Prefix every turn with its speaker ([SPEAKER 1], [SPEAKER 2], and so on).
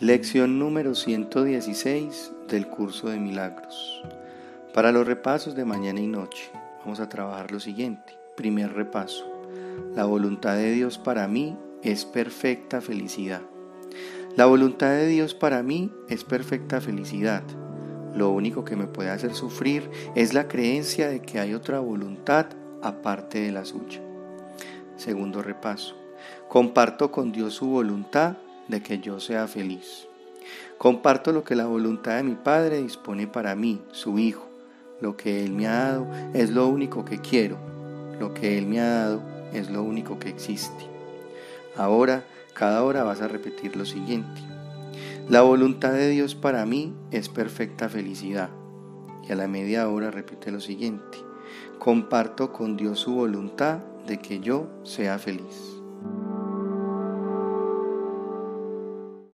[SPEAKER 1] Lección número 116 del curso de milagros. Para los repasos de mañana y noche, vamos a trabajar lo siguiente. Primer repaso. La voluntad de Dios para mí es perfecta felicidad. La voluntad de Dios para mí es perfecta felicidad. Lo único que me puede hacer sufrir es la creencia de que hay otra voluntad aparte de la suya. Segundo repaso. Comparto con Dios su voluntad de que yo sea feliz. Comparto lo que la voluntad de mi Padre dispone para mí, su Hijo. Lo que Él me ha dado es lo único que quiero. Lo que Él me ha dado es lo único que existe. Ahora, cada hora vas a repetir lo siguiente. La voluntad de Dios para mí es perfecta felicidad. Y a la media hora repite lo siguiente. Comparto con Dios su voluntad de que yo sea feliz.